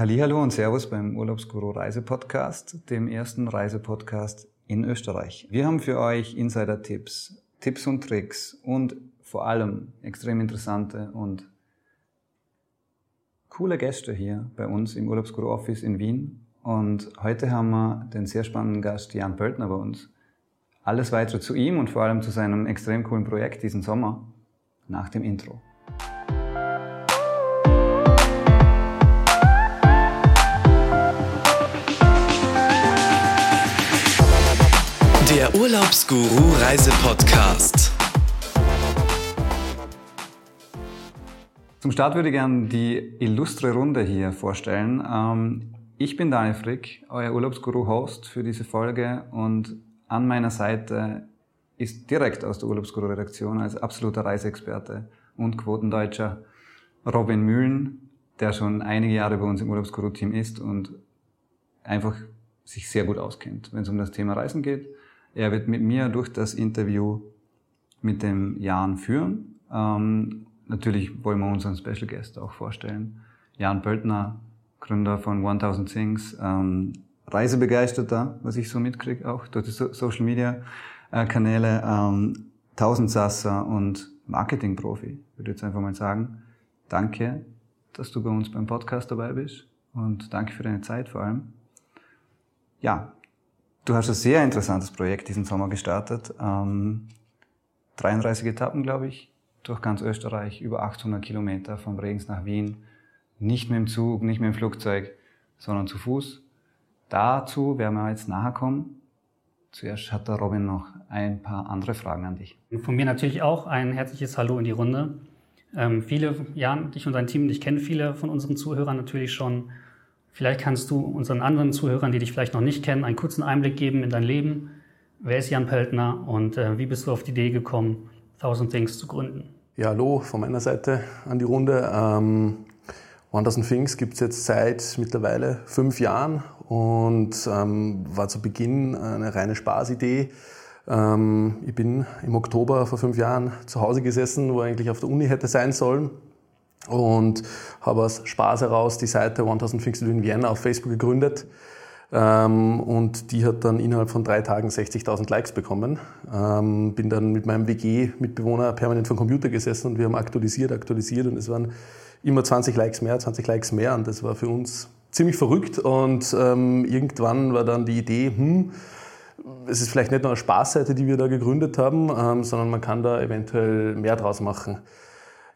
Hallo und Servus beim Urlaubsguru Reisepodcast, dem ersten Reisepodcast in Österreich. Wir haben für euch Insider-Tipps, Tipps und Tricks und vor allem extrem interessante und coole Gäste hier bei uns im Urlaubsguru Office in Wien. Und heute haben wir den sehr spannenden Gast Jan Pöltner bei uns. Alles weitere zu ihm und vor allem zu seinem extrem coolen Projekt diesen Sommer nach dem Intro. Der Urlaubsguru Reisepodcast. Zum Start würde ich gerne die illustre Runde hier vorstellen. Ähm, ich bin Daniel Frick, euer Urlaubsguru-Host für diese Folge und an meiner Seite ist direkt aus der Urlaubsguru-Redaktion als absoluter Reiseexperte und Quotendeutscher Robin Mühlen, der schon einige Jahre bei uns im Urlaubsguru-Team ist und einfach sich sehr gut auskennt, wenn es um das Thema Reisen geht er wird mit mir durch das Interview mit dem Jan führen. Ähm, natürlich wollen wir unseren Special Guest auch vorstellen. Jan Pöltner, Gründer von 1000 Things, ähm, Reisebegeisterter, was ich so mitkriege, auch durch die so Social Media äh, Kanäle, ähm, Tausendsasser und Marketingprofi, würde ich jetzt einfach mal sagen. Danke, dass du bei uns beim Podcast dabei bist und danke für deine Zeit vor allem. Ja, Du hast ein sehr interessantes Projekt diesen Sommer gestartet. Ähm, 33 Etappen, glaube ich, durch ganz Österreich, über 800 Kilometer vom Regens nach Wien. Nicht mit dem Zug, nicht mit dem Flugzeug, sondern zu Fuß. Dazu werden wir jetzt nachher kommen. Zuerst hat der Robin noch ein paar andere Fragen an dich. Von mir natürlich auch ein herzliches Hallo in die Runde. Ähm, viele, Jan, dich und dein Team, ich kenne viele von unseren Zuhörern natürlich schon. Vielleicht kannst du unseren anderen Zuhörern, die dich vielleicht noch nicht kennen, einen kurzen Einblick geben in dein Leben. Wer ist Jan Pöltner und äh, wie bist du auf die Idee gekommen, Thousand Things zu gründen? Ja, hallo von meiner Seite an die Runde. Ähm, 1000 Things gibt es jetzt seit mittlerweile fünf Jahren und ähm, war zu Beginn eine reine Spaßidee. Ähm, ich bin im Oktober vor fünf Jahren zu Hause gesessen, wo ich eigentlich auf der Uni hätte sein sollen und habe aus Spaß heraus die Seite 1000 Things to Do in Vienna auf Facebook gegründet. Ähm, und die hat dann innerhalb von drei Tagen 60.000 Likes bekommen. Ähm, bin dann mit meinem WG-Mitbewohner permanent vom Computer gesessen und wir haben aktualisiert, aktualisiert und es waren immer 20 Likes mehr, 20 Likes mehr und das war für uns ziemlich verrückt und ähm, irgendwann war dann die Idee, hm, es ist vielleicht nicht nur eine Spaßseite, die wir da gegründet haben, ähm, sondern man kann da eventuell mehr draus machen.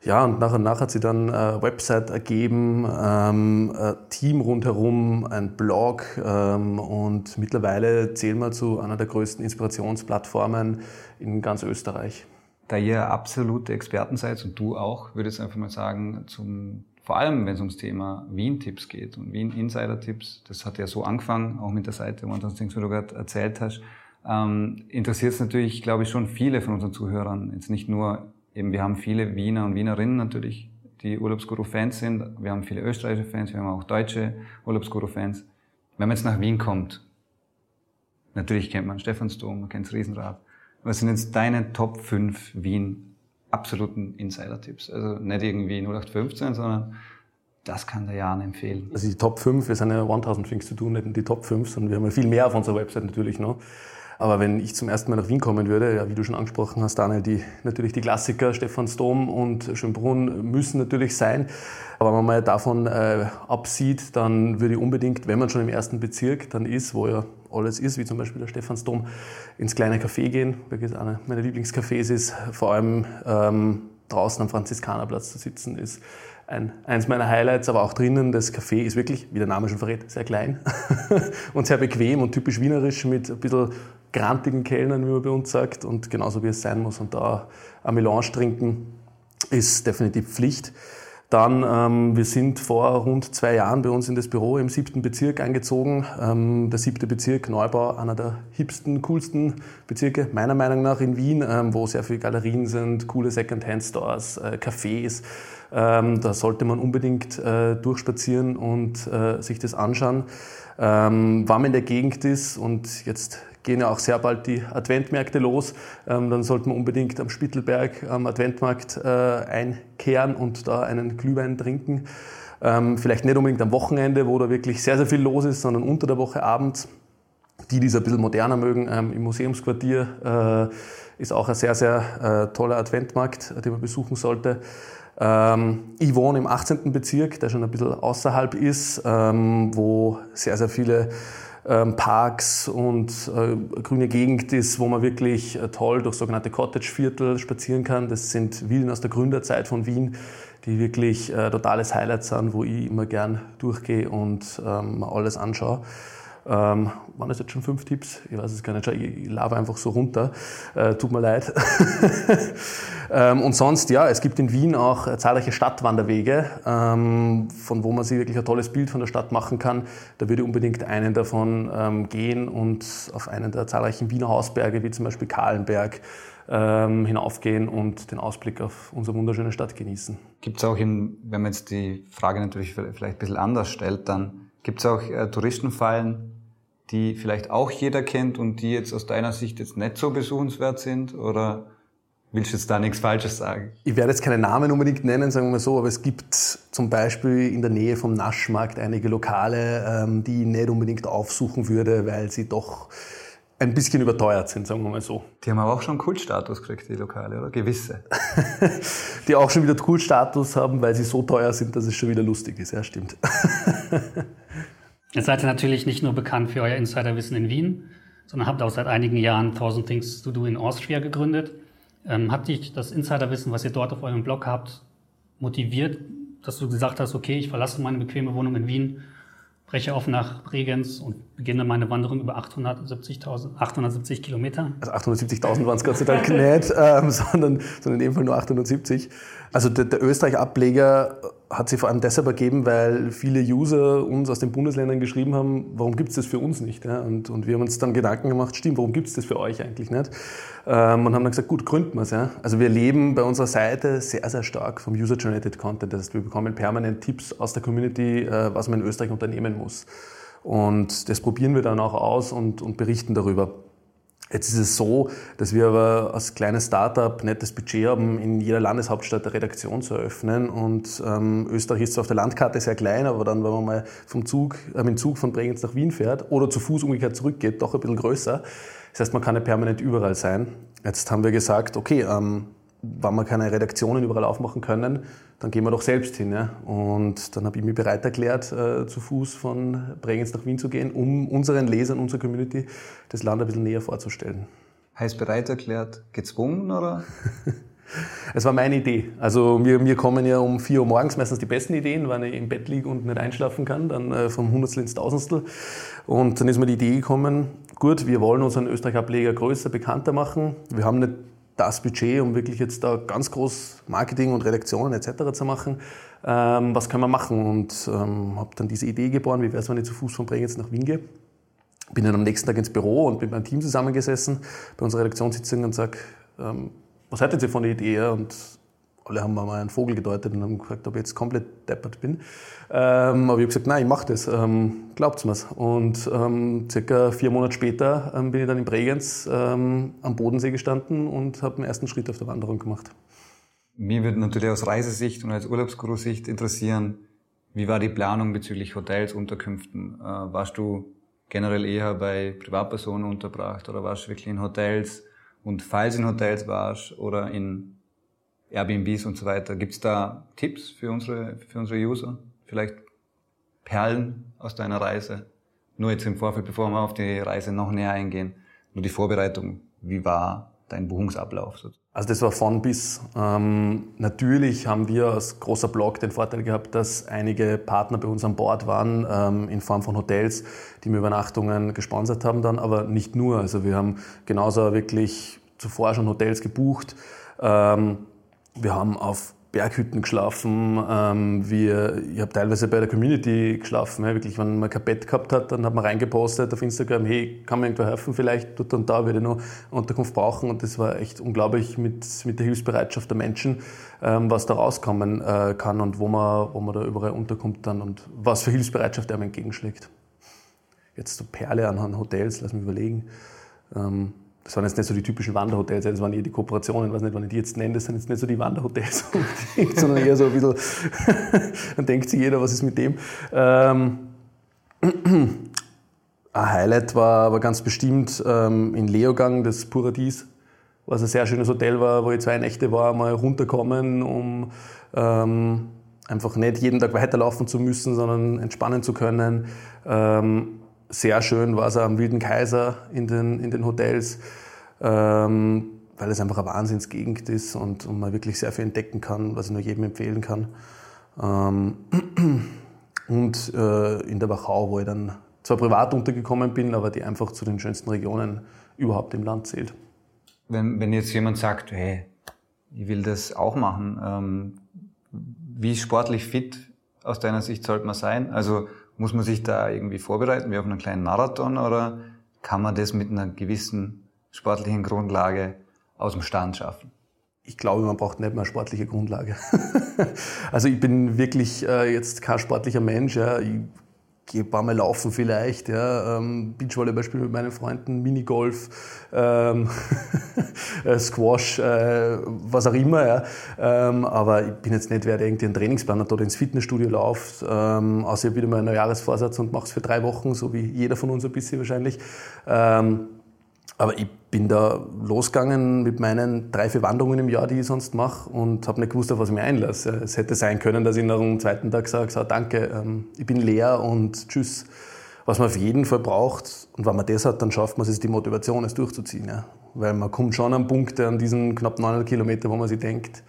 Ja, und nach und nach hat sie dann eine Website ergeben, ähm, ein Team rundherum, ein Blog ähm, und mittlerweile zählen wir zu einer der größten Inspirationsplattformen in ganz Österreich. Da ihr absolute Experten seid und du auch, würde ich einfach mal sagen, zum, vor allem wenn es ums Thema Wien-Tipps geht und Wien-Insider-Tipps, das hat ja so angefangen, auch mit der Seite One Things, wie du gerade erzählt hast, ähm, interessiert es natürlich, glaube ich, schon viele von unseren Zuhörern, jetzt nicht nur eben, wir haben viele Wiener und Wienerinnen natürlich, die Urlaubsguru-Fans sind. Wir haben viele österreichische Fans, wir haben auch deutsche Urlaubsguru-Fans. Wenn man jetzt nach Wien kommt, natürlich kennt man Stephansdom, man kennt das Riesenrad. Was sind jetzt deine Top 5 Wien absoluten Insider-Tipps? Also nicht irgendwie 0815, sondern das kann der Jan empfehlen. Also die Top 5, wir sind ja 1000 Things zu tun, nicht die Top 5, sondern wir haben ja viel mehr auf unserer Website natürlich noch. Aber wenn ich zum ersten Mal nach Wien kommen würde, ja, wie du schon angesprochen hast, Daniel, die, natürlich die Klassiker Stephansdom und Schönbrunn müssen natürlich sein. Aber wenn man mal davon äh, absieht, dann würde ich unbedingt, wenn man schon im ersten Bezirk dann ist, wo ja alles ist, wie zum Beispiel der Stephansdom, ins kleine Café gehen, welches einer meiner Lieblingscafés ist. Vor allem ähm, draußen am Franziskanerplatz zu sitzen, ist ein, eins meiner Highlights, aber auch drinnen, das Café ist wirklich, wie der Name schon verrät, sehr klein und sehr bequem und typisch wienerisch mit ein bisschen grantigen Kellnern, wie man bei uns sagt, und genauso wie es sein muss. Und da ein Melange trinken ist definitiv Pflicht. Dann, ähm, wir sind vor rund zwei Jahren bei uns in das Büro im siebten Bezirk eingezogen. Ähm, der siebte Bezirk, Neubau, einer der hipsten, coolsten Bezirke, meiner Meinung nach in Wien, ähm, wo sehr viele Galerien sind, coole Second-Hand-Stores, äh, Cafés. Ähm, da sollte man unbedingt äh, durchspazieren und äh, sich das anschauen. Ähm, wenn man in der Gegend ist und jetzt gehen ja auch sehr bald die Adventmärkte los. Ähm, dann sollte man unbedingt am Spittelberg am Adventmarkt äh, einkehren und da einen Glühwein trinken. Ähm, vielleicht nicht unbedingt am Wochenende, wo da wirklich sehr, sehr viel los ist, sondern unter der Woche abends. Die, die es ein bisschen moderner mögen, ähm, im Museumsquartier äh, ist auch ein sehr, sehr äh, toller Adventmarkt, den man besuchen sollte. Ähm, ich wohne im 18. Bezirk, der schon ein bisschen außerhalb ist, ähm, wo sehr, sehr viele Parks und äh, grüne Gegend ist, wo man wirklich äh, toll durch sogenannte Cottage-Viertel spazieren kann. Das sind Villen aus der Gründerzeit von Wien, die wirklich äh, totales Highlight sind, wo ich immer gern durchgehe und ähm, alles anschaue. Ähm, waren das jetzt schon fünf Tipps? Ich weiß es gar nicht. Ich, labe einfach so runter. Äh, tut mir leid. ähm, und sonst, ja, es gibt in Wien auch äh, zahlreiche Stadtwanderwege, ähm, von wo man sich wirklich ein tolles Bild von der Stadt machen kann. Da würde unbedingt einen davon ähm, gehen und auf einen der zahlreichen Wiener Hausberge, wie zum Beispiel Kahlenberg, ähm, hinaufgehen und den Ausblick auf unsere wunderschöne Stadt genießen. Gibt es auch, in, wenn man jetzt die Frage natürlich vielleicht ein bisschen anders stellt, dann gibt es auch äh, Touristenfallen, die vielleicht auch jeder kennt und die jetzt aus deiner Sicht jetzt nicht so besuchenswert sind? Oder willst du jetzt da nichts Falsches sagen? Ich werde jetzt keine Namen unbedingt nennen, sagen wir mal so, aber es gibt zum Beispiel in der Nähe vom Naschmarkt einige Lokale, ähm, die ich nicht unbedingt aufsuchen würde, weil sie doch ein bisschen überteuert sind, sagen wir mal so. Die haben aber auch schon Kultstatus gekriegt, die Lokale, oder? Gewisse. die auch schon wieder Kultstatus haben, weil sie so teuer sind, dass es schon wieder lustig ist. Ja, stimmt. Jetzt seid ihr natürlich nicht nur bekannt für euer Insiderwissen in Wien, sondern habt auch seit einigen Jahren 1000 Things to Do in Austria gegründet. Ähm, hat dich das Insiderwissen, was ihr dort auf eurem Blog habt, motiviert, dass du gesagt hast, okay, ich verlasse meine bequeme Wohnung in Wien breche auf nach Bregenz und beginne meine Wanderung über 870.000, 870 Kilometer. Also 870.000 waren es Gott sei Dank nicht, ähm, sondern, sondern in dem Fall nur 870. Also der, der Österreich-Ableger hat sich vor allem deshalb ergeben, weil viele User uns aus den Bundesländern geschrieben haben, warum gibt es das für uns nicht? Ja? Und, und wir haben uns dann Gedanken gemacht, stimmt, warum gibt es das für euch eigentlich nicht? Ähm, und haben dann gesagt, gut, gründen wir es. Ja? Also wir leben bei unserer Seite sehr, sehr stark vom User-Generated Content. Das heißt, wir bekommen permanent Tipps aus der Community, äh, was man in Österreich unternehmen muss. Und das probieren wir dann auch aus und, und berichten darüber. Jetzt ist es so, dass wir aber als kleines Startup nicht das Budget haben, in jeder Landeshauptstadt eine Redaktion zu eröffnen. Und ähm, Österreich ist zwar auf der Landkarte sehr klein, aber dann, wenn man mal vom Zug, äh, mit dem Zug von Bregenz nach Wien fährt oder zu Fuß umgekehrt zurückgeht, doch ein bisschen größer. Das heißt, man kann nicht permanent überall sein. Jetzt haben wir gesagt, okay, ähm, wenn wir keine Redaktionen überall aufmachen können, dann gehen wir doch selbst hin. Ja? Und dann habe ich mich bereit erklärt, äh, zu Fuß von Bregenz nach Wien zu gehen, um unseren Lesern, unserer Community das Land ein bisschen näher vorzustellen. Heißt bereit erklärt, gezwungen oder? Es war meine Idee. Also mir, mir kommen ja um 4 Uhr morgens meistens die besten Ideen, wenn ich im Bett liege und nicht einschlafen kann, dann äh, vom Hundertstel ins Tausendstel. Und dann ist mir die Idee gekommen, gut, wir wollen unseren Österreich-Ableger größer, bekannter machen. Wir haben nicht das Budget, um wirklich jetzt da ganz groß Marketing und Redaktionen etc. zu machen. Ähm, was können wir machen? Und ähm, habe dann diese Idee geboren, wie wäre es, wenn ich zu Fuß von Bregenz nach Wien gehe. Bin dann am nächsten Tag ins Büro und mit meinem Team zusammengesessen bei unserer Redaktionssitzung und sage, ähm, was haltet ihr von der Idee? Und alle haben mir mal einen Vogel gedeutet und haben gefragt, ob ich jetzt komplett deppert bin. Ähm, aber ich habe gesagt, nein, ich mache das, ähm, glaubt's mir's. Und ähm, circa vier Monate später ähm, bin ich dann in Bregenz ähm, am Bodensee gestanden und habe den ersten Schritt auf der Wanderung gemacht. Mir würde natürlich aus Reisesicht und als Urlaubsguru-Sicht interessieren, wie war die Planung bezüglich Hotels, Unterkünften? Äh, warst du generell eher bei Privatpersonen unterbracht oder warst du wirklich in Hotels? Und falls in Hotels warst oder in Airbnbs und so weiter, gibt's da Tipps für unsere, für unsere User? Vielleicht Perlen aus deiner Reise? Nur jetzt im Vorfeld, bevor wir auf die Reise noch näher eingehen, nur die Vorbereitung. Wie war dein Buchungsablauf? Also das war von bis. Ähm, natürlich haben wir als großer Blog den Vorteil gehabt, dass einige Partner bei uns an Bord waren, ähm, in Form von Hotels, die mir Übernachtungen gesponsert haben dann, aber nicht nur. Also wir haben genauso wirklich zuvor schon Hotels gebucht. Ähm, wir haben auf Berghütten geschlafen. Ähm, wir, ich habe teilweise bei der Community geschlafen. Wirklich, wenn man kein Bett gehabt hat, dann hat man reingepostet auf Instagram, hey, kann mir irgendwo helfen vielleicht? Dort und da würde ich noch Unterkunft brauchen. Und das war echt unglaublich mit, mit der Hilfsbereitschaft der Menschen, ähm, was da rauskommen äh, kann und wo man, wo man da überall unterkommt dann und was für Hilfsbereitschaft einem entgegenschlägt. Jetzt so Perle an Hotels, lass mich überlegen. Ähm, das waren jetzt nicht so die typischen Wanderhotels, das waren eher die Kooperationen, weiß nicht, wann ich die jetzt nenne, das sind jetzt nicht so die Wanderhotels sondern eher so ein bisschen, dann denkt sich jeder, was ist mit dem. Ähm, ein Highlight war aber ganz bestimmt ähm, in Leogang, das Paradies, was ein sehr schönes Hotel war, wo ich zwei Nächte war, mal runterkommen, um ähm, einfach nicht jeden Tag weiterlaufen zu müssen, sondern entspannen zu können. Ähm, sehr schön war es am Wilden Kaiser in den, in den Hotels, ähm, weil es einfach eine Wahnsinnsgegend ist und, und, man wirklich sehr viel entdecken kann, was ich nur jedem empfehlen kann. Ähm, und äh, in der Wachau, wo ich dann zwar privat untergekommen bin, aber die einfach zu den schönsten Regionen überhaupt im Land zählt. Wenn, wenn jetzt jemand sagt, hey, ich will das auch machen, ähm, wie sportlich fit aus deiner Sicht sollte man sein? Also muss man sich da irgendwie vorbereiten, wie auf einen kleinen Marathon, oder kann man das mit einer gewissen sportlichen Grundlage aus dem Stand schaffen? Ich glaube, man braucht nicht mehr sportliche Grundlage. also ich bin wirklich äh, jetzt kein sportlicher Mensch. Ja. Ich gehe ein paar Mal laufen vielleicht, ja, ähm, Beachvolleyball spielen mit meinen Freunden, Minigolf, ähm, äh, Squash, äh, was auch immer, ja. Ähm, aber ich bin jetzt nicht wer, der irgendwie einen Trainingsplan hat oder ins Fitnessstudio läuft, ähm, außer ich wieder mal einen Jahresvorsatz und mache es für drei Wochen, so wie jeder von uns ein bisschen wahrscheinlich. Ähm, aber ich bin da losgegangen mit meinen drei, vier Wanderungen im Jahr, die ich sonst mache und habe nicht gewusst, auf was ich mich einlasse. Es hätte sein können, dass ich nach dem zweiten Tag sage, so, danke, ähm, ich bin leer und tschüss. Was man auf jeden Fall braucht, und wenn man das hat, dann schafft man es, die Motivation, es durchzuziehen. Ja. Weil man kommt schon an Punkte, an diesen knapp 900 Kilometer, wo man sich denkt,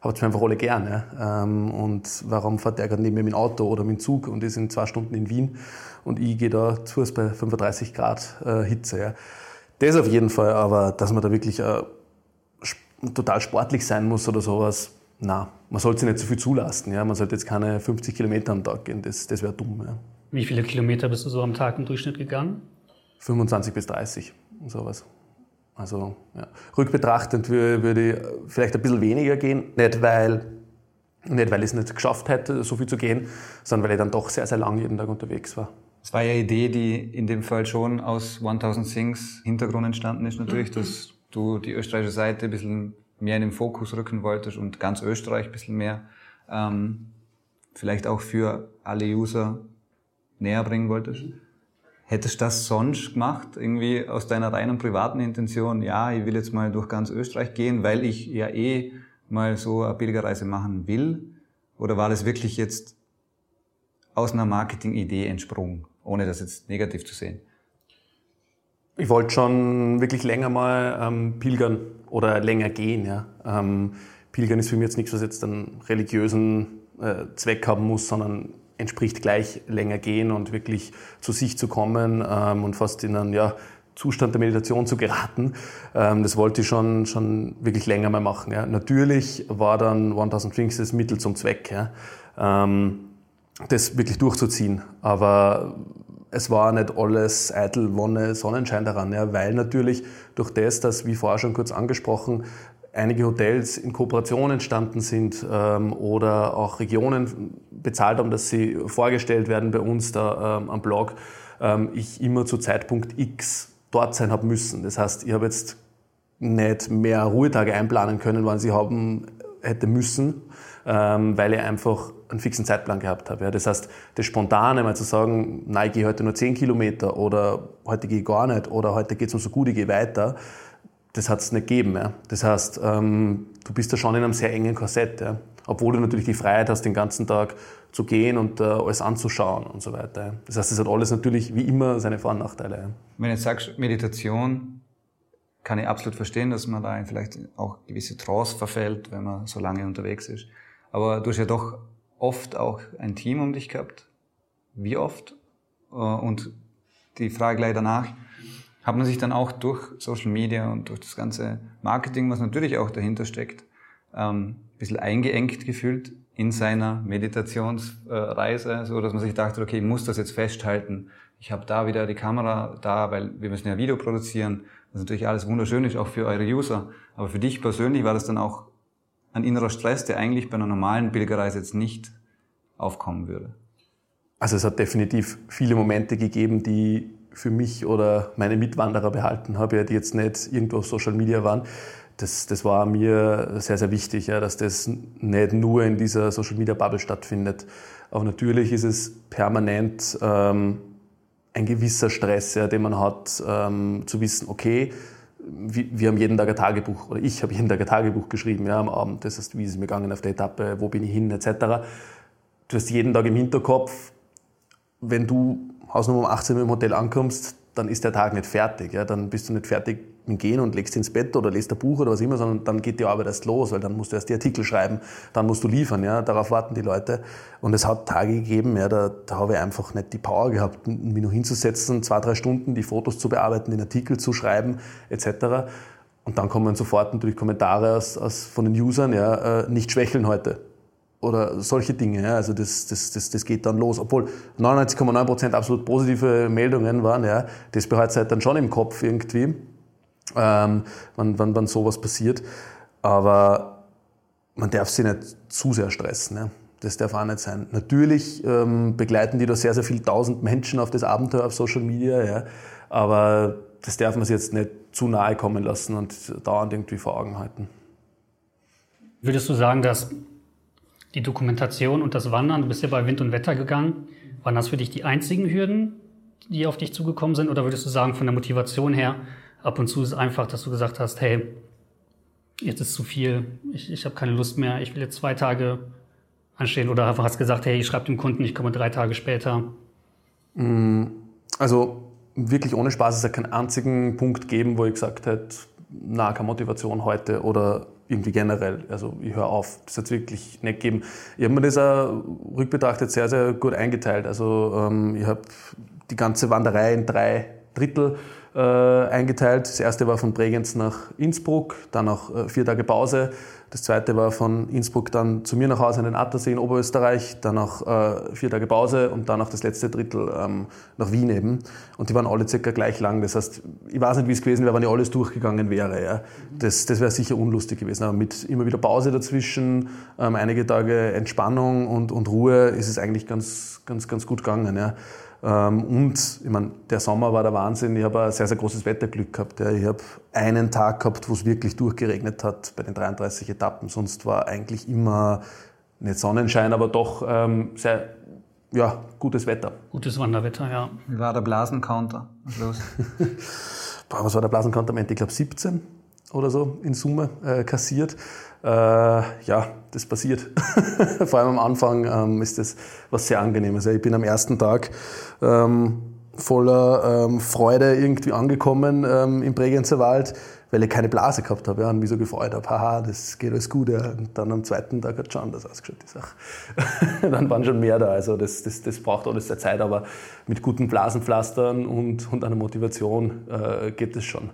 habt ihr einfach alle gern. Ja. Ähm, und warum fährt der gerade neben mir mit dem Auto oder mit dem Zug und ist in zwei Stunden in Wien und ich gehe da zu bei 35 Grad äh, Hitze. Ja. Das auf jeden Fall, aber dass man da wirklich äh, total sportlich sein muss oder sowas, na, man sollte sich nicht zu so viel zulasten. Ja? Man sollte jetzt keine 50 Kilometer am Tag gehen, das, das wäre dumm. Ja. Wie viele Kilometer bist du so am Tag im Durchschnitt gegangen? 25 bis 30, sowas. Also ja. rückbetrachtend würde ich vielleicht ein bisschen weniger gehen, nicht weil, nicht weil ich es nicht geschafft hätte, so viel zu gehen, sondern weil ich dann doch sehr, sehr lang jeden Tag unterwegs war. Es war ja eine Idee, die in dem Fall schon aus 1000 Things Hintergrund entstanden ist natürlich, dass du die österreichische Seite ein bisschen mehr in den Fokus rücken wolltest und ganz Österreich ein bisschen mehr ähm, vielleicht auch für alle User näher bringen wolltest. Hättest du das sonst gemacht, irgendwie aus deiner reinen privaten Intention, ja, ich will jetzt mal durch ganz Österreich gehen, weil ich ja eh mal so eine Pilgerreise machen will? Oder war das wirklich jetzt aus einer Marketing-Idee entsprungen? ohne das jetzt negativ zu sehen? Ich wollte schon wirklich länger mal ähm, pilgern oder länger gehen. Ja. Ähm, pilgern ist für mich jetzt nichts, was jetzt einen religiösen äh, Zweck haben muss, sondern entspricht gleich länger gehen und wirklich zu sich zu kommen ähm, und fast in einen ja, Zustand der Meditation zu geraten. Ähm, das wollte ich schon, schon wirklich länger mal machen. Ja. Natürlich war dann 1000 Things das Mittel zum Zweck. Ja. Ähm, das wirklich durchzuziehen. Aber es war nicht alles eitel Wonne, Sonnenschein daran, ja, weil natürlich durch das, dass, wie vorher schon kurz angesprochen, einige Hotels in Kooperation entstanden sind ähm, oder auch Regionen bezahlt haben, dass sie vorgestellt werden bei uns da ähm, am Blog, ähm, ich immer zu Zeitpunkt X dort sein habe müssen. Das heißt, ich habe jetzt nicht mehr Ruhetage einplanen können, wann sie haben hätte müssen, ähm, weil ich einfach einen fixen Zeitplan gehabt habe. Das heißt, das Spontane mal zu sagen, nein, ich gehe heute nur 10 Kilometer oder heute gehe ich gar nicht oder heute geht es mir so gut, ich gehe weiter, das hat es nicht gegeben. Das heißt, ähm, du bist da schon in einem sehr engen Korsett. Obwohl du natürlich die Freiheit hast, den ganzen Tag zu gehen und äh, alles anzuschauen und so weiter. Das heißt, es hat alles natürlich wie immer seine Vor- und Nachteile. Wenn du jetzt sagst, Meditation, kann ich absolut verstehen, dass man da vielleicht auch gewisse Trance verfällt, wenn man so lange unterwegs ist. Aber du hast ja doch oft auch ein Team um dich gehabt. Wie oft? Äh, und die Frage gleich danach, hat man sich dann auch durch Social Media und durch das ganze Marketing, was natürlich auch dahinter steckt, ähm, bisschen eingeengt gefühlt in seiner Meditationsreise, so dass man sich dachte, okay, ich muss das jetzt festhalten. Ich habe da wieder die Kamera da, weil wir müssen ja Video produzieren. Das ist natürlich alles wunderschön ist, auch für eure User. Aber für dich persönlich war das dann auch ein innerer Stress, der eigentlich bei einer normalen Pilgerreise jetzt nicht aufkommen würde? Also es hat definitiv viele Momente gegeben, die für mich oder meine Mitwanderer behalten habe, die jetzt nicht irgendwo auf Social Media waren. Das, das war mir sehr, sehr wichtig, ja, dass das nicht nur in dieser Social Media Bubble stattfindet. Aber natürlich ist es permanent ähm, ein gewisser Stress, ja, den man hat, ähm, zu wissen, okay, wir haben jeden Tag ein Tagebuch, oder ich habe jeden Tag ein Tagebuch geschrieben ja, am Abend. Das heißt, wie ist es mir gegangen auf der Etappe, wo bin ich hin, etc. Du hast jeden Tag im Hinterkopf, wenn du Hausnummer um 18 Uhr im Hotel ankommst, dann ist der Tag nicht fertig. Ja? Dann bist du nicht fertig mit Gehen und legst ins Bett oder lest ein Buch oder was immer, sondern dann geht die Arbeit erst los, weil dann musst du erst die Artikel schreiben, dann musst du liefern. Ja? Darauf warten die Leute. Und es hat Tage gegeben, ja, da, da habe ich einfach nicht die Power gehabt, mich nur hinzusetzen, zwei, drei Stunden die Fotos zu bearbeiten, den Artikel zu schreiben etc. Und dann kommen sofort natürlich Kommentare aus, aus, von den Usern, ja, äh, nicht schwächeln heute oder solche Dinge. Ja. Also das, das, das, das geht dann los. Obwohl 99,9% absolut positive Meldungen waren, ja, das behält halt dann schon im Kopf irgendwie, ähm, wann, wann, wann sowas passiert. Aber man darf sich nicht zu sehr stressen. Ja. Das darf auch nicht sein. Natürlich ähm, begleiten die da sehr, sehr viele tausend Menschen auf das Abenteuer auf Social Media, ja. aber das darf man sich jetzt nicht zu nahe kommen lassen und dauernd irgendwie vor Augen halten. Würdest du sagen, dass die Dokumentation und das Wandern, du bist ja bei Wind und Wetter gegangen. Waren das für dich die einzigen Hürden, die auf dich zugekommen sind? Oder würdest du sagen, von der Motivation her, ab und zu ist es einfach, dass du gesagt hast, hey, jetzt ist zu viel, ich, ich habe keine Lust mehr, ich will jetzt zwei Tage anstehen. Oder einfach hast gesagt, hey, ich schreibe dem Kunden, ich komme drei Tage später. Mm, also wirklich ohne Spaß, es hat keinen einzigen Punkt geben, wo ich gesagt hätte, na, keine Motivation heute oder irgendwie generell. Also ich höre auf. Das hat es wirklich nicht gegeben. Ich habe mir das auch rückbetrachtet sehr, sehr gut eingeteilt. Also ähm, ich habe die ganze Wanderei in drei Drittel äh, eingeteilt. Das erste war von Bregenz nach Innsbruck, dann noch äh, vier Tage Pause, das zweite war von Innsbruck dann zu mir nach Hause in den Attersee in Oberösterreich, dann noch äh, vier Tage Pause und dann noch das letzte Drittel ähm, nach Wien eben. Und die waren alle circa gleich lang. Das heißt, ich weiß nicht, wie es gewesen wäre, wenn ich alles durchgegangen wäre. Ja. Das, das wäre sicher unlustig gewesen. Aber mit immer wieder Pause dazwischen, ähm, einige Tage Entspannung und, und Ruhe ist es eigentlich ganz, ganz, ganz gut gegangen. Ja. Ähm, und ich meine, der Sommer war der Wahnsinn. Ich habe ein sehr, sehr großes Wetterglück gehabt. Ich habe einen Tag gehabt, wo es wirklich durchgeregnet hat bei den 33 Etappen. Sonst war eigentlich immer nicht Sonnenschein, aber doch ähm, sehr ja, gutes Wetter. Gutes Wanderwetter, ja. Wie war der Blasencounter was war der Blasencounter am Ende? Ich glaube 17 oder so in Summe äh, kassiert. Äh, ja, das passiert. Vor allem am Anfang ähm, ist das was sehr Angenehmes. Ich bin am ersten Tag ähm, voller ähm, Freude irgendwie angekommen ähm, im Bregenzer Wald, weil ich keine Blase gehabt habe ja, und mich so gefreut habe, haha, das geht alles gut. Ja. Und dann am zweiten Tag hat schon anders ausgeschaut, die Sache. dann waren schon mehr da. Also das, das, das braucht alles der Zeit, aber mit guten Blasenpflastern und, und einer Motivation äh, geht es schon.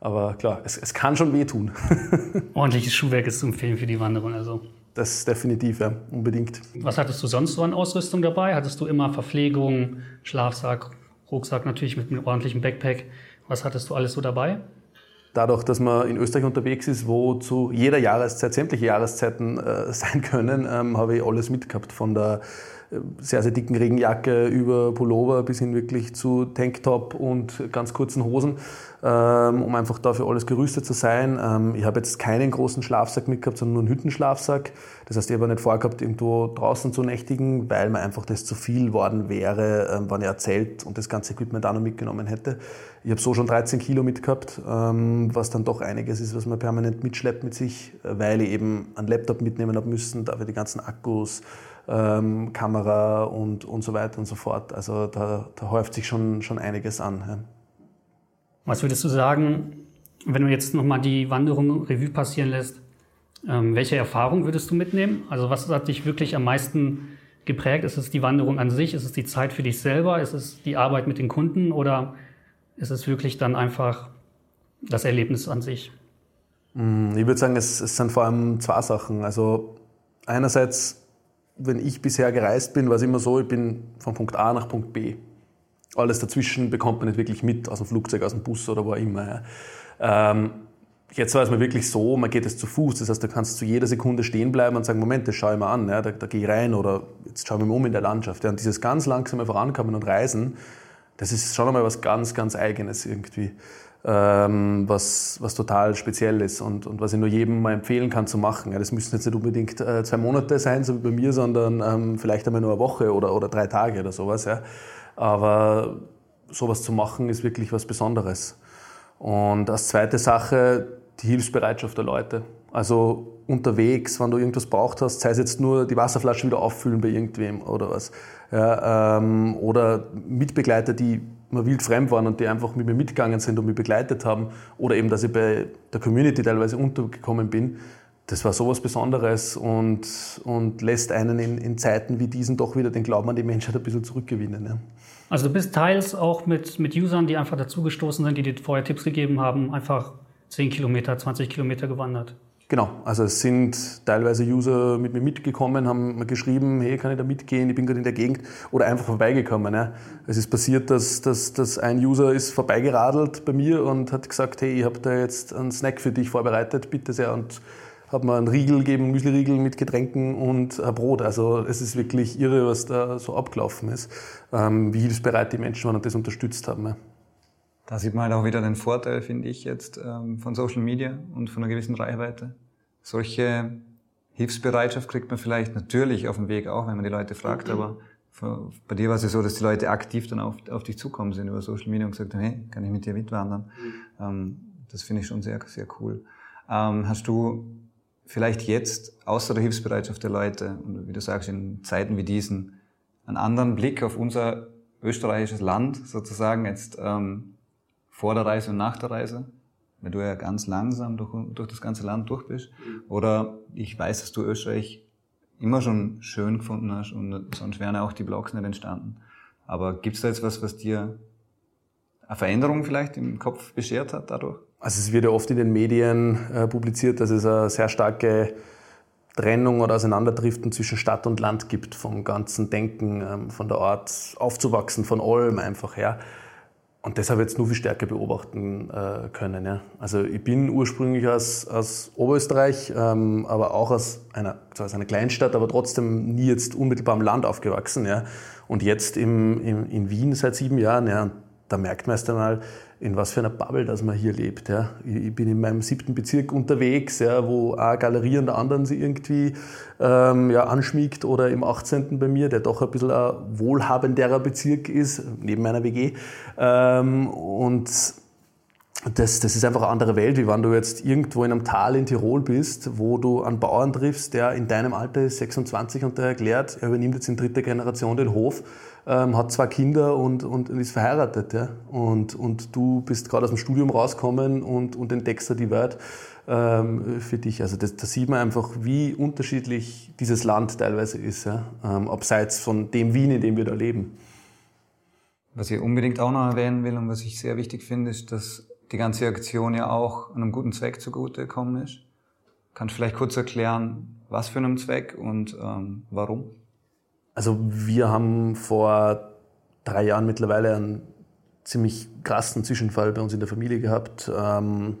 Aber klar, es, es kann schon wehtun. Ordentliches Schuhwerk ist zu empfehlen für die Wanderung. Also. Das definitiv, ja, unbedingt. Was hattest du sonst so an Ausrüstung dabei? Hattest du immer Verpflegung, Schlafsack, Rucksack natürlich mit einem ordentlichen Backpack? Was hattest du alles so dabei? Dadurch, dass man in Österreich unterwegs ist, wo zu jeder Jahreszeit sämtliche Jahreszeiten äh, sein können, ähm, habe ich alles mitgehabt. Von der sehr, sehr dicken Regenjacke über Pullover bis hin wirklich zu Tanktop und ganz kurzen Hosen, ähm, um einfach dafür alles gerüstet zu sein. Ähm, ich habe jetzt keinen großen Schlafsack mitgehabt, sondern nur einen Hüttenschlafsack. Das heißt, ich habe nicht vorgehabt, irgendwo draußen zu nächtigen, weil mir einfach das zu viel worden wäre, ähm, wenn ich ein Zelt und das ganze Equipment auch noch mitgenommen hätte. Ich habe so schon 13 Kilo mitgehabt, was dann doch einiges ist, was man permanent mitschleppt mit sich, weil ich eben einen Laptop mitnehmen habe müssen, dafür die ganzen Akkus, ähm, Kamera und, und so weiter und so fort. Also da, da häuft sich schon, schon einiges an. Ja. Was würdest du sagen, wenn du jetzt nochmal die Wanderung Revue passieren lässt, ähm, welche Erfahrung würdest du mitnehmen? Also was hat dich wirklich am meisten geprägt? Ist es die Wanderung an sich? Ist es die Zeit für dich selber? Ist es die Arbeit mit den Kunden? Oder ist es wirklich dann einfach das Erlebnis an sich? Mm, ich würde sagen, es, es sind vor allem zwei Sachen. Also einerseits wenn ich bisher gereist bin, war es immer so, ich bin von Punkt A nach Punkt B. Alles dazwischen bekommt man nicht wirklich mit, aus dem Flugzeug, aus dem Bus oder wo immer. Ja. Ähm, jetzt war es mir wirklich so, man geht es zu Fuß, das heißt, du kannst zu jeder Sekunde stehen bleiben und sagen, Moment, das schaue ich mir an, ja, da, da gehe ich rein oder jetzt schaue ich mir um in der Landschaft. Ja. Und dieses ganz langsame Vorankommen und Reisen, das ist schon einmal was ganz, ganz Eigenes irgendwie. Ähm, was, was total speziell ist und, und was ich nur jedem mal empfehlen kann zu machen. Ja, das müssen jetzt nicht unbedingt äh, zwei Monate sein, so wie bei mir, sondern ähm, vielleicht einmal nur eine Woche oder, oder drei Tage oder sowas. Ja. Aber sowas zu machen ist wirklich was Besonderes. Und als zweite Sache die Hilfsbereitschaft der Leute. Also unterwegs, wenn du irgendwas braucht hast, sei es jetzt nur die Wasserflasche wieder auffüllen bei irgendwem oder was. Ja, ähm, oder Mitbegleiter, die mal wild fremd waren und die einfach mit mir mitgegangen sind und mich begleitet haben. Oder eben, dass ich bei der Community teilweise untergekommen bin. Das war sowas Besonderes und, und lässt einen in, in Zeiten wie diesen doch wieder den Glauben an die Menschheit ein bisschen zurückgewinnen. Ja. Also du bist teils auch mit, mit Usern, die einfach dazugestoßen sind, die dir vorher Tipps gegeben haben, einfach 10 Kilometer, 20 Kilometer gewandert. Genau, also es sind teilweise User mit mir mitgekommen, haben geschrieben, hey, kann ich da mitgehen, ich bin gerade in der Gegend oder einfach vorbeigekommen. Ja. Es ist passiert, dass, dass, dass ein User ist vorbeigeradelt bei mir und hat gesagt, hey, ich habe da jetzt einen Snack für dich vorbereitet, bitte sehr und hat mir einen Riegel gegeben, Müsliriegel mit Getränken und ein Brot. Also es ist wirklich irre, was da so abgelaufen ist, ähm, wie hilfsbereit die Menschen waren und das unterstützt haben. Ja. Da sieht man halt auch wieder den Vorteil, finde ich jetzt, ähm, von Social Media und von einer gewissen Reichweite. Solche Hilfsbereitschaft kriegt man vielleicht natürlich auf dem Weg auch, wenn man die Leute fragt, mhm. aber bei dir war es ja so, dass die Leute aktiv dann auf, auf dich zukommen sind über Social Media und gesagt haben, hey, kann ich mit dir mitwandern? Mhm. Ähm, das finde ich schon sehr, sehr cool. Ähm, hast du vielleicht jetzt, außer der Hilfsbereitschaft der Leute, und wie du sagst, in Zeiten wie diesen, einen anderen Blick auf unser österreichisches Land sozusagen jetzt ähm, vor der Reise und nach der Reise, wenn du ja ganz langsam durch, durch das ganze Land durch bist. Mhm. Oder ich weiß, dass du Österreich immer schon schön gefunden hast und sonst wären auch die Blogs nicht entstanden. Aber gibt es da jetzt was, was dir eine Veränderung vielleicht im Kopf beschert hat dadurch? Also es wird ja oft in den Medien äh, publiziert, dass es eine sehr starke Trennung oder Auseinanderdriften zwischen Stadt und Land gibt, vom ganzen Denken, ähm, von der Art aufzuwachsen, von allem einfach her. Und das habe ich jetzt nur viel stärker beobachten äh, können. Ja. Also ich bin ursprünglich aus, aus Oberösterreich, ähm, aber auch aus einer, zwar aus einer Kleinstadt, aber trotzdem nie jetzt unmittelbar am Land aufgewachsen. Ja. Und jetzt im, im, in Wien seit sieben Jahren. Ja. Da merkt man erst einmal, in was für einer Bubble dass man hier lebt. Ja. Ich bin in meinem siebten Bezirk unterwegs, ja, wo eine Galerie an der anderen sie irgendwie ähm, ja, anschmiegt oder im 18. bei mir, der doch ein bisschen ein wohlhabenderer Bezirk ist, neben meiner WG. Ähm, und das, das ist einfach eine andere Welt, wie wenn du jetzt irgendwo in einem Tal in Tirol bist, wo du einen Bauern triffst, der in deinem Alter ist 26 und der erklärt, er übernimmt jetzt in dritter Generation den Hof ähm, hat zwei Kinder und, und ist verheiratet. Ja? Und, und du bist gerade aus dem Studium rausgekommen und, und entdeckst da die Welt ähm, für dich. Also da sieht man einfach, wie unterschiedlich dieses Land teilweise ist, ja? ähm, abseits von dem Wien, in dem wir da leben. Was ich unbedingt auch noch erwähnen will und was ich sehr wichtig finde, ist, dass die ganze Aktion ja auch einem guten Zweck zugute gekommen ist. Kannst du vielleicht kurz erklären, was für einen Zweck und ähm, warum? Also wir haben vor drei Jahren mittlerweile einen ziemlich krassen Zwischenfall bei uns in der Familie gehabt, ähm,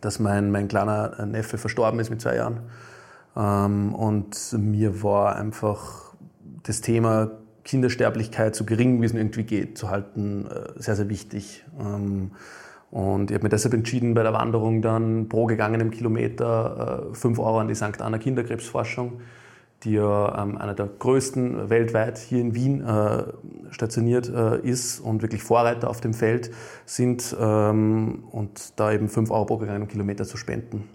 dass mein, mein kleiner Neffe verstorben ist mit zwei Jahren. Ähm, und mir war einfach das Thema Kindersterblichkeit so gering, wie es irgendwie geht, zu halten, äh, sehr, sehr wichtig. Ähm, und ich habe mir deshalb entschieden, bei der Wanderung dann pro gegangenem Kilometer äh, 5 Euro an die St. Anna Kinderkrebsforschung die ja ähm, einer der größten weltweit hier in Wien äh, stationiert äh, ist und wirklich Vorreiter auf dem Feld sind ähm, und da eben 5 Euro pro gegangenem Kilometer zu spenden.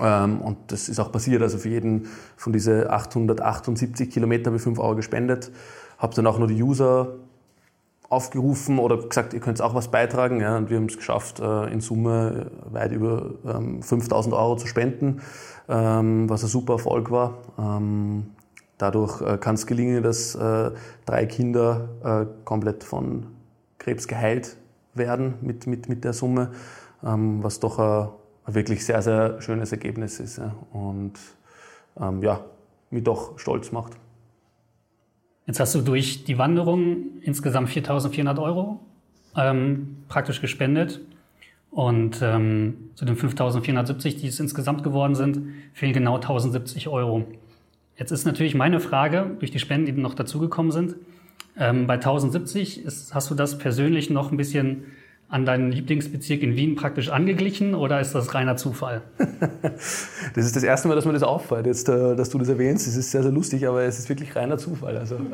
Ähm, und das ist auch passiert, also für jeden von diesen 878 Kilometern habe ich 5 Euro gespendet, habe dann auch nur die User aufgerufen oder gesagt, ihr könnt auch was beitragen. Ja, und wir haben es geschafft, äh, in Summe weit über 5000 ähm, Euro zu spenden, ähm, was ein super Erfolg war. Ähm, dadurch äh, kann es gelingen, dass äh, drei Kinder komplett von Krebs geheilt werden mit, mit, mit der Summe, was doch ein, ein wirklich sehr, sehr schönes Ergebnis ist und ja, mich doch stolz macht. Jetzt hast du durch die Wanderung insgesamt 4.400 Euro ähm, praktisch gespendet. Und ähm, zu den 5.470, die es insgesamt geworden sind, fehlen genau 1.070 Euro. Jetzt ist natürlich meine Frage, durch die Spenden, die noch dazugekommen sind, Ähm, bei 1070 ist, hast du das persönlich noch ein bisschen an deinen Lieblingsbezirk in Wien praktisch angeglichen oder ist das reiner Zufall? das ist das erste Mal, dass mir das auffällt, jetzt, äh, dass du das erwähnst. Es ist sehr, sehr lustig, aber es ist wirklich reiner Zufall. Also.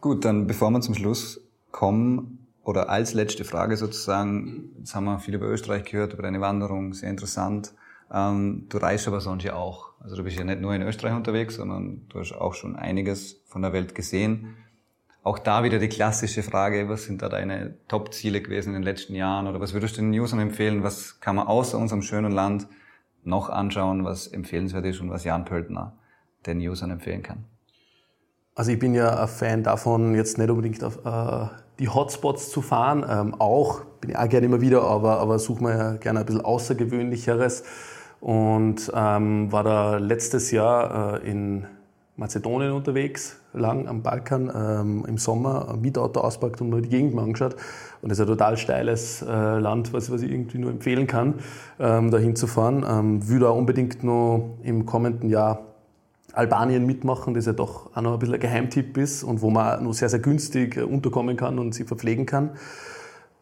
Gut, dann bevor wir zum Schluss kommen, oder als letzte Frage sozusagen, jetzt haben wir viel über Österreich gehört, über deine Wanderung, sehr interessant. Ähm, du reist aber sonst ja auch. Also du bist ja nicht nur in Österreich unterwegs, sondern du hast auch schon einiges von der Welt gesehen. Auch da wieder die klassische Frage, was sind da deine Top-Ziele gewesen in den letzten Jahren? Oder was würdest du den Usern empfehlen, was kann man außer unserem schönen Land noch anschauen, was empfehlenswert ist und was Jan Pöltner den Usern empfehlen kann? Also ich bin ja ein Fan davon, jetzt nicht unbedingt auf äh, die Hotspots zu fahren, ähm, auch, bin ich auch gerne immer wieder, aber, aber suche mir ja gerne ein bisschen Außergewöhnlicheres. Und ähm, war da letztes Jahr äh, in Mazedonien unterwegs, lang am Balkan, ähm, im Sommer, ein Mietauto auspackt und mir die Gegend mal angeschaut. Und das ist ein total steiles äh, Land, was, was ich irgendwie nur empfehlen kann, ähm, da hinzufahren. Ähm, würde auch unbedingt noch im kommenden Jahr Albanien mitmachen, das ja doch auch noch ein bisschen ein Geheimtipp ist und wo man nur sehr, sehr günstig äh, unterkommen kann und sich verpflegen kann.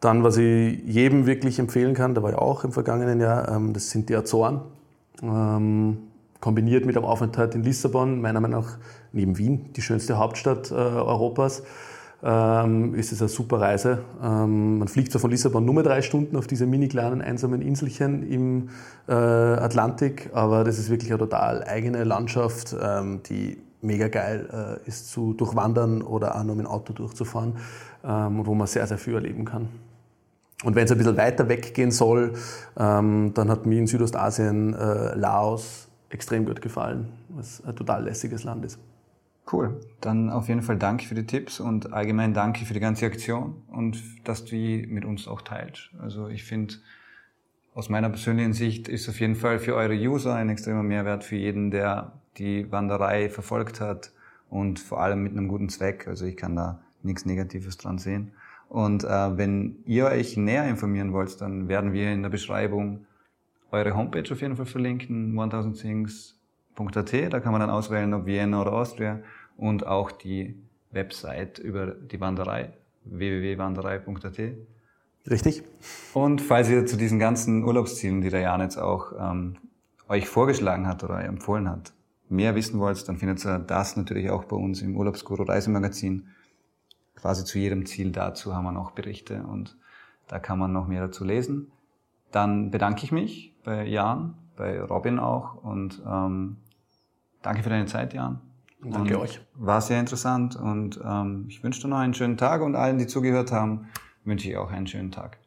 Dann, was ich jedem wirklich empfehlen kann, da war ich auch im vergangenen Jahr, ähm, das sind die Azoren. Ähm, kombiniert mit einem Aufenthalt in Lissabon, meiner Meinung nach neben Wien, die schönste Hauptstadt äh, Europas, ähm, ist es eine super Reise. Ähm, man fliegt zwar von Lissabon nur mehr drei Stunden auf diese mini kleinen einsamen Inselchen im äh, Atlantik, aber das ist wirklich eine total eigene Landschaft, ähm, die mega geil äh, ist zu durchwandern oder auch nur mit dem Auto durchzufahren, ähm, wo man sehr, sehr viel erleben kann. Und wenn es ein bisschen weiter weggehen soll, ähm, dann hat mir in Südostasien äh, Laos, extrem gut gefallen, was ein total lässiges Land ist. Cool. Dann auf jeden Fall danke für die Tipps und allgemein danke für die ganze Aktion und dass du die mit uns auch teilst. Also ich finde, aus meiner persönlichen Sicht ist auf jeden Fall für eure User ein extremer Mehrwert für jeden, der die Wanderei verfolgt hat und vor allem mit einem guten Zweck. Also ich kann da nichts Negatives dran sehen. Und äh, wenn ihr euch näher informieren wollt, dann werden wir in der Beschreibung eure Homepage auf jeden Fall verlinken, 1000things.at. Da kann man dann auswählen, ob Vienna oder Austria und auch die Website über die Wanderei, www.wanderei.at. Richtig. Und falls ihr zu diesen ganzen Urlaubszielen, die der Jan jetzt auch ähm, euch vorgeschlagen hat oder empfohlen hat, mehr wissen wollt, dann findet ihr das natürlich auch bei uns im Urlaubsguru Reisemagazin. Quasi zu jedem Ziel dazu haben wir noch Berichte und da kann man noch mehr dazu lesen. Dann bedanke ich mich bei Jan, bei Robin auch und ähm, danke für deine Zeit, Jan. Danke und euch. War sehr interessant und ähm, ich wünsche dir noch einen schönen Tag und allen, die zugehört haben, wünsche ich auch einen schönen Tag.